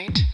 night,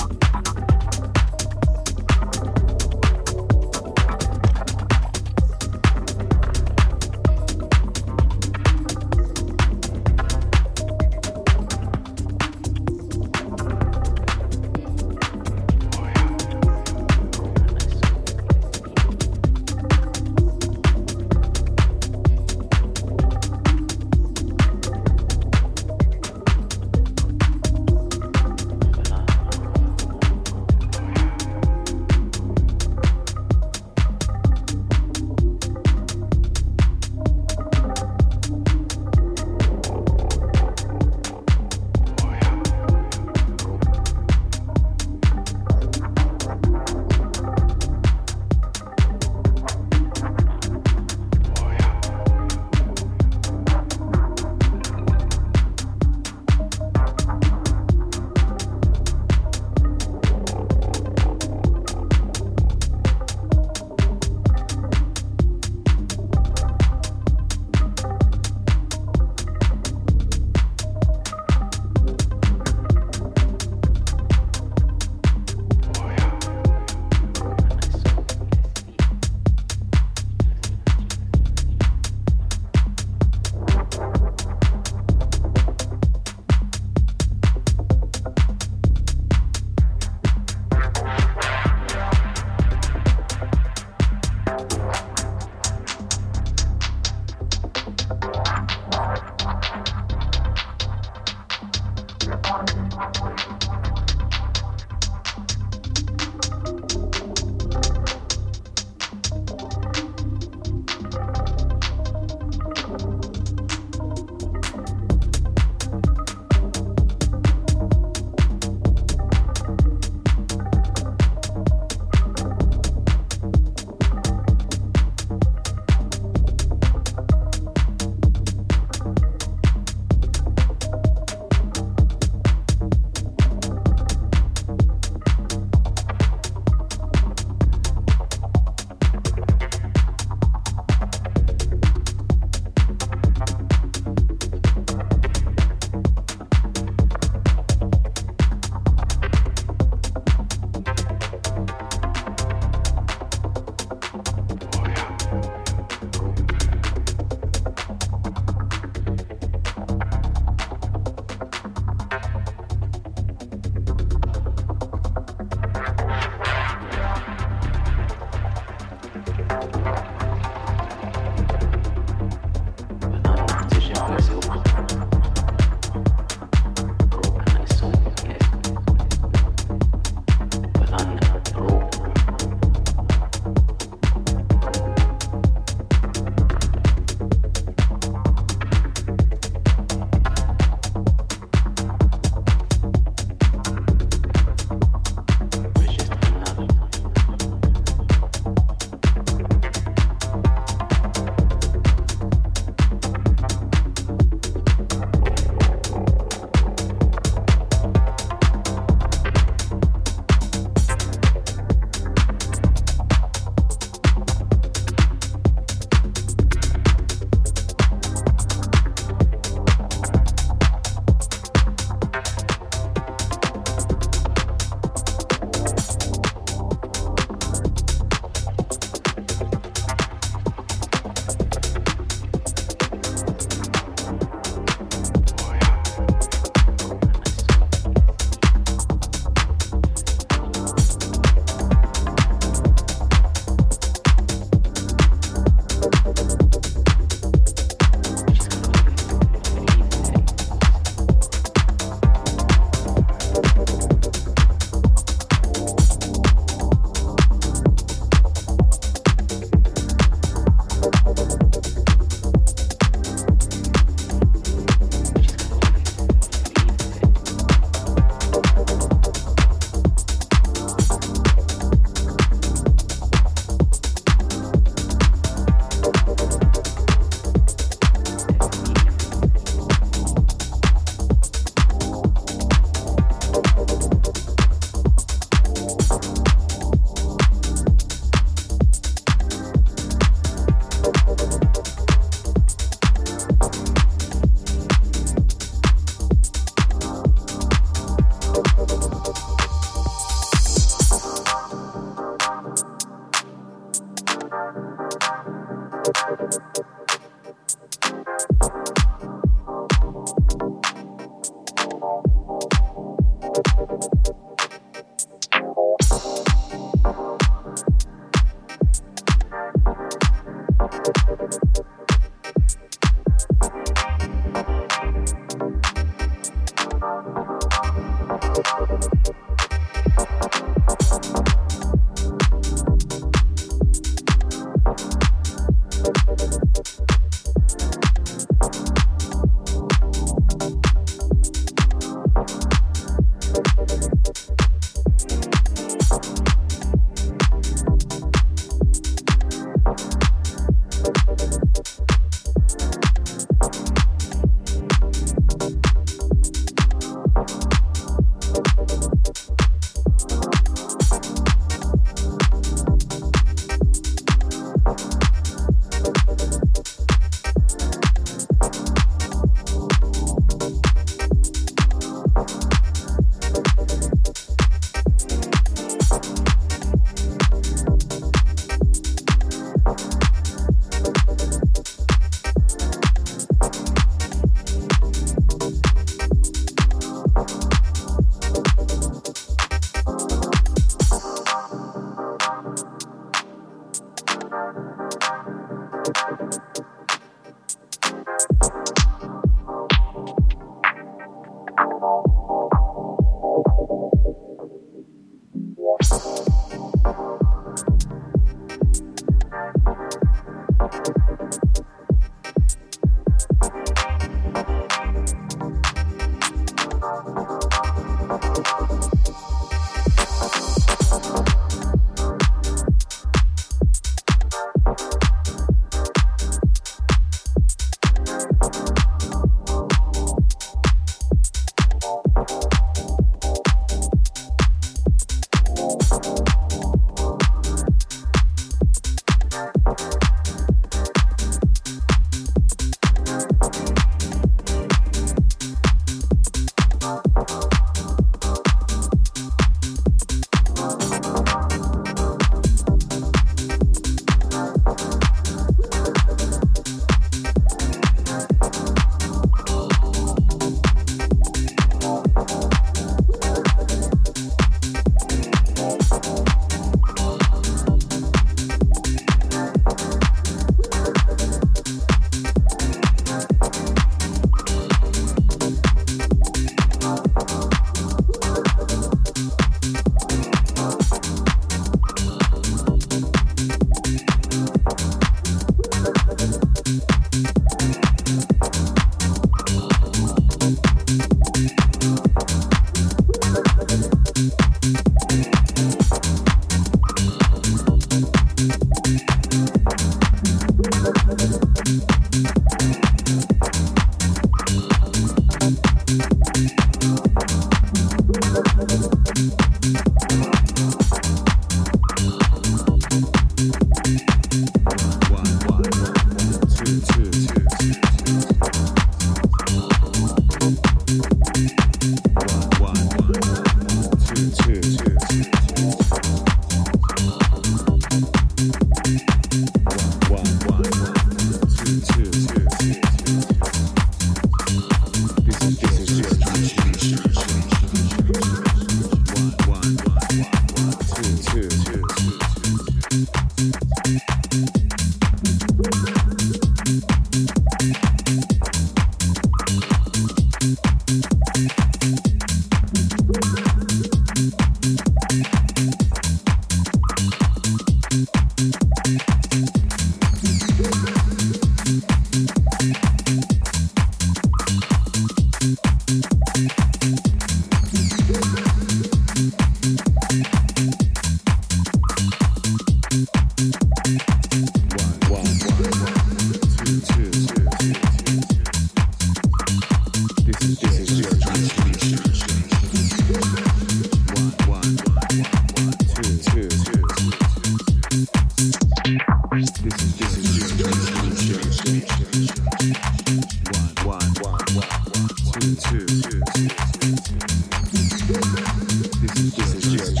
This is just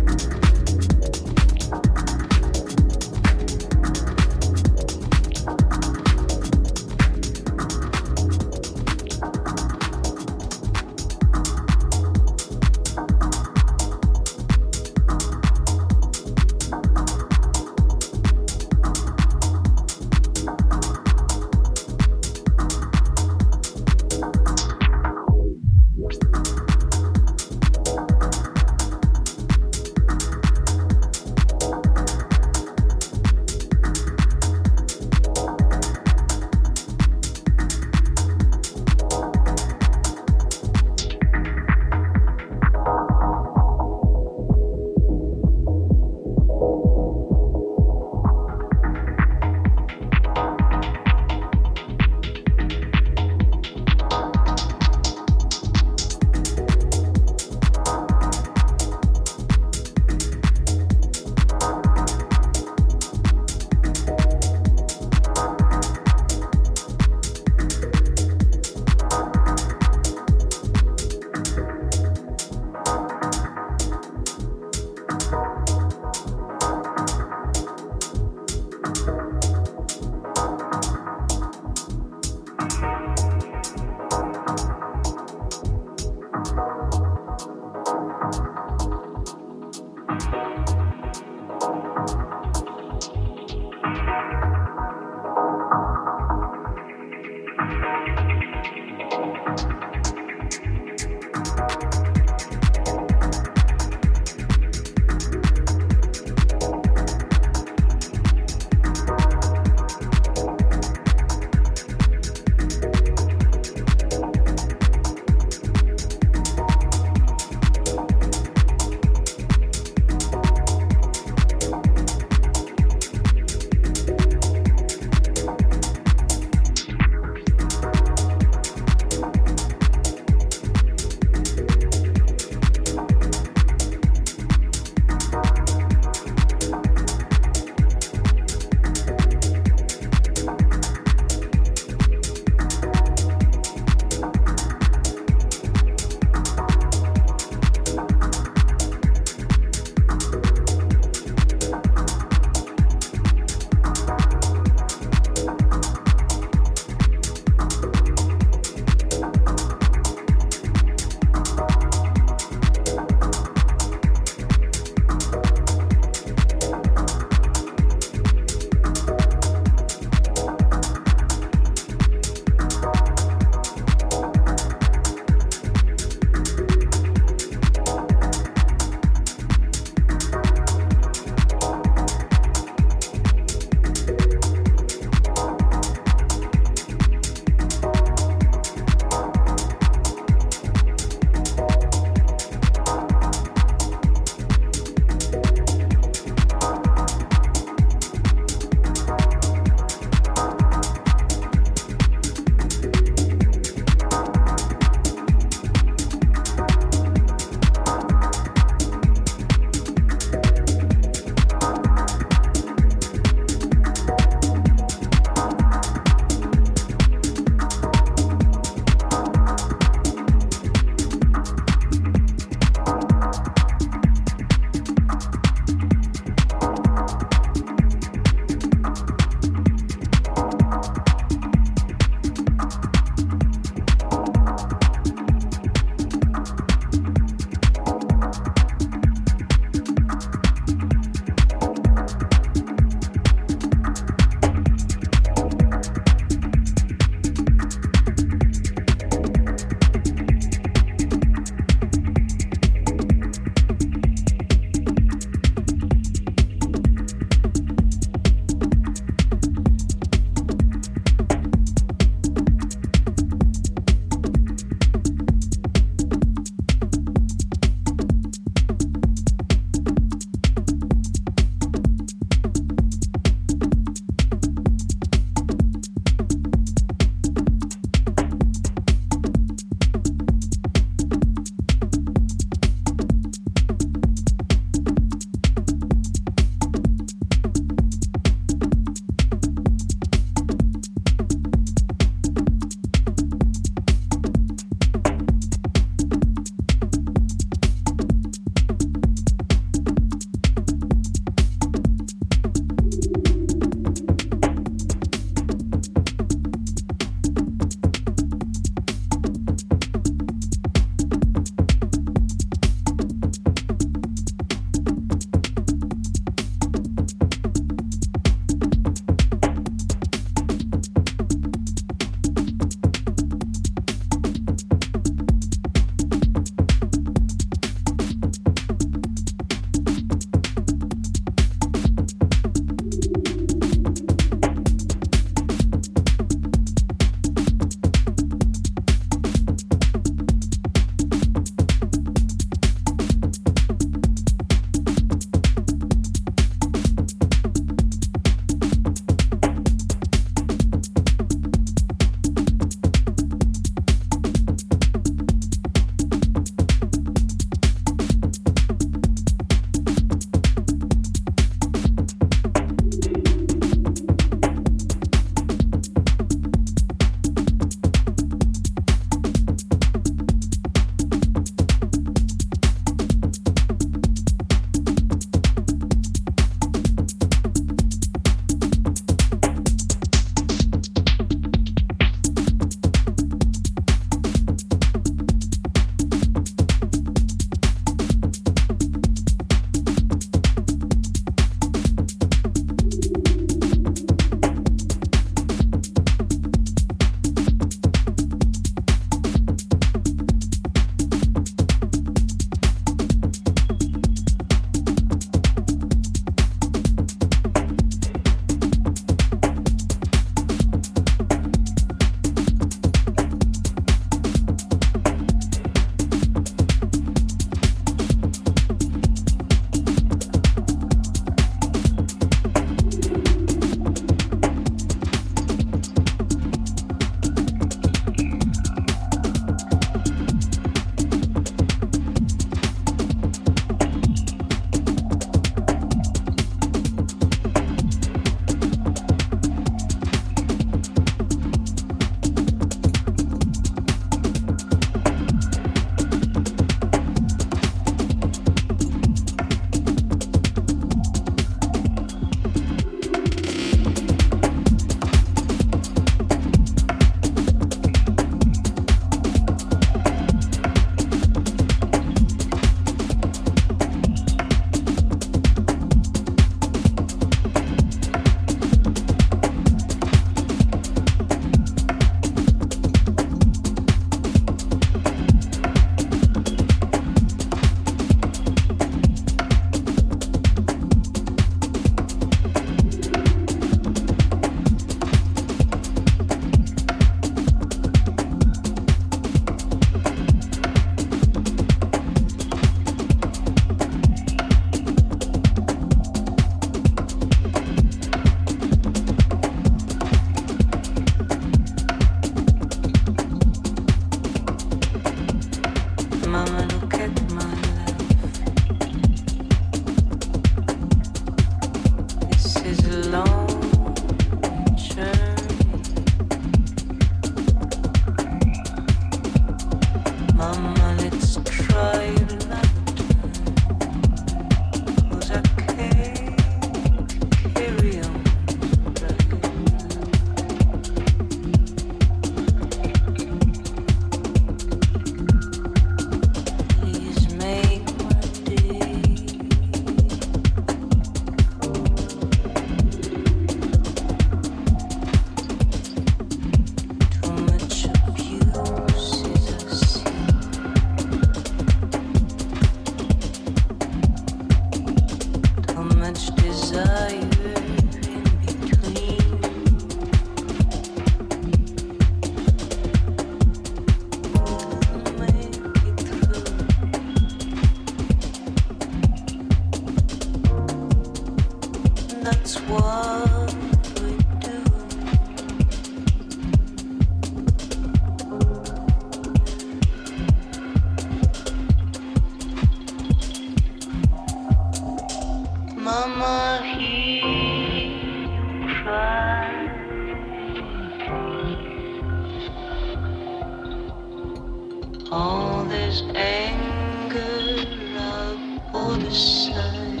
Put aside.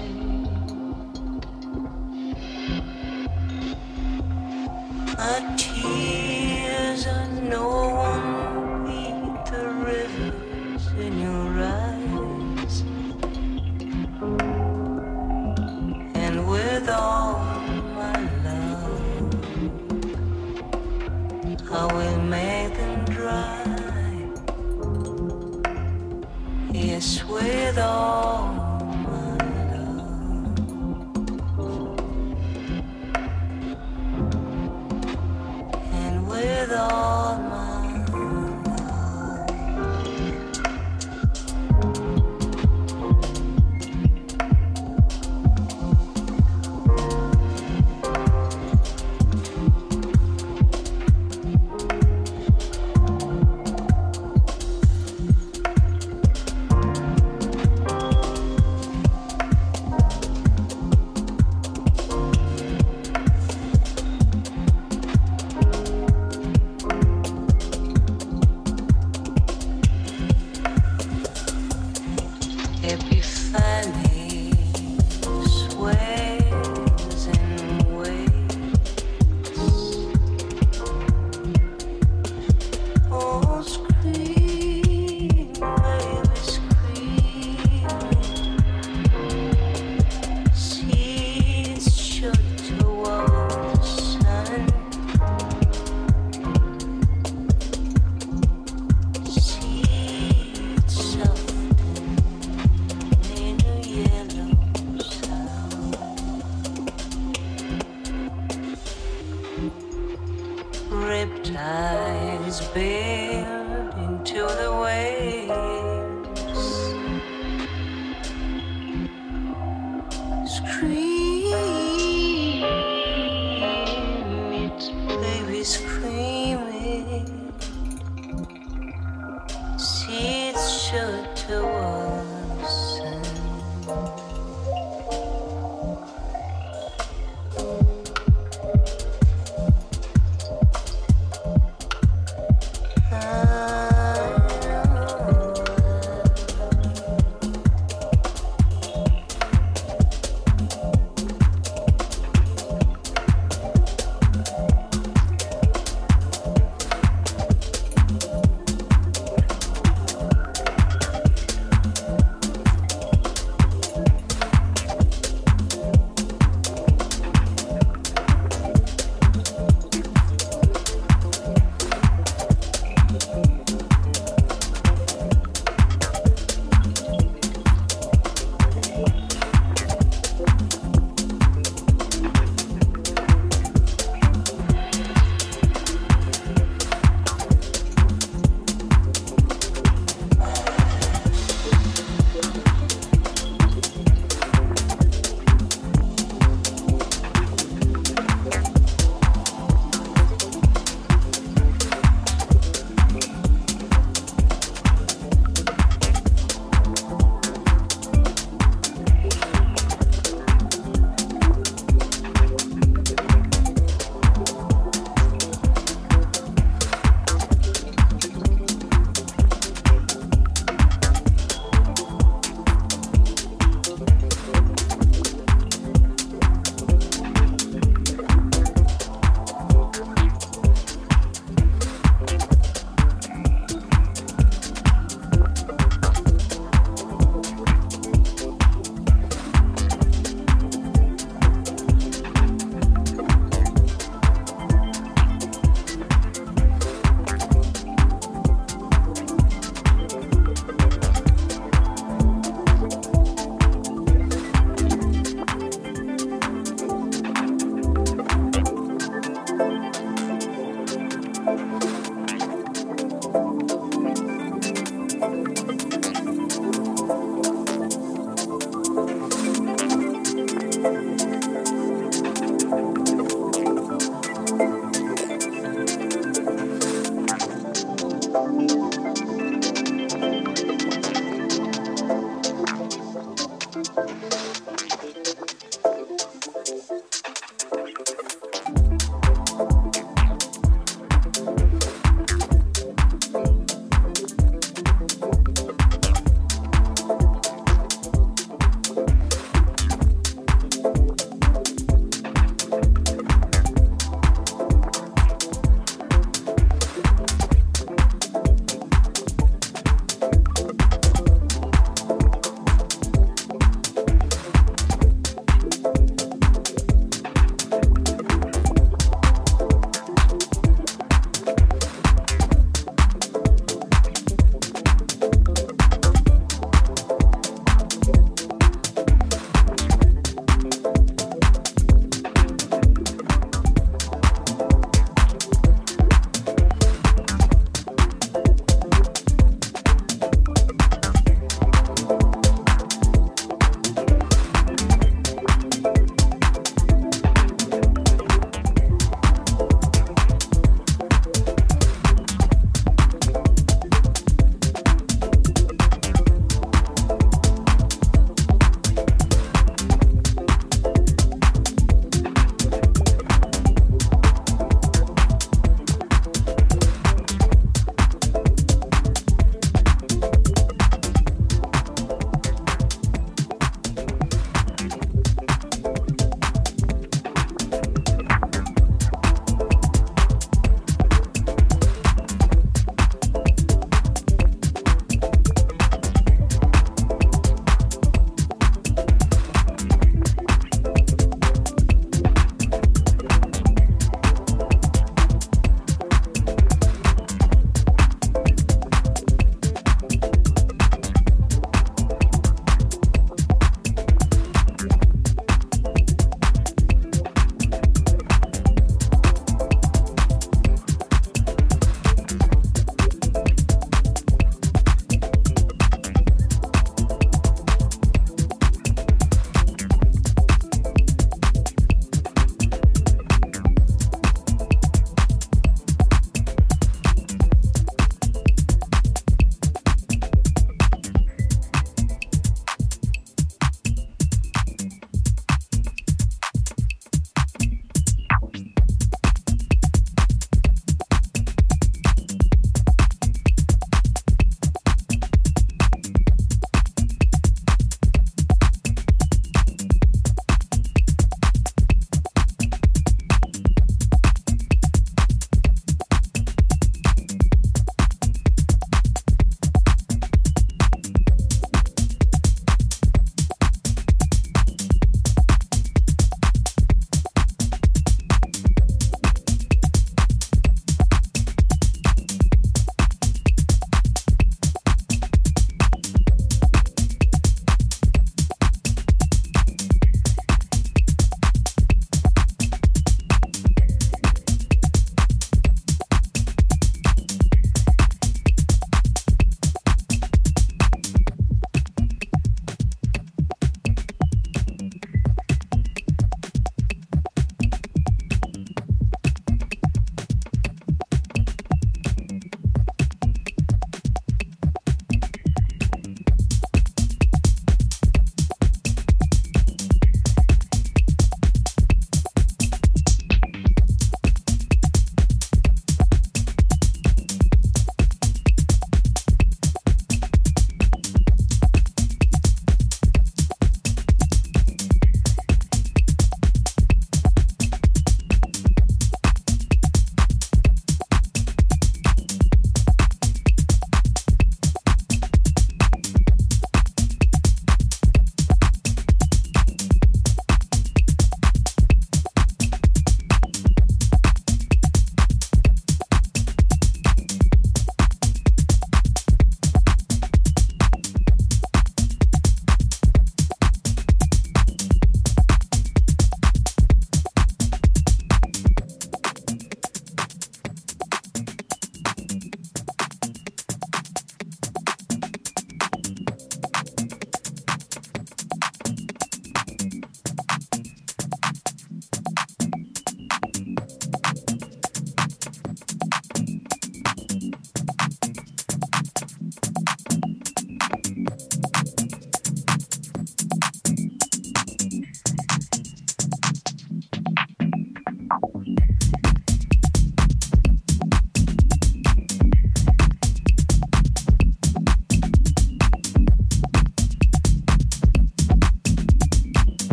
My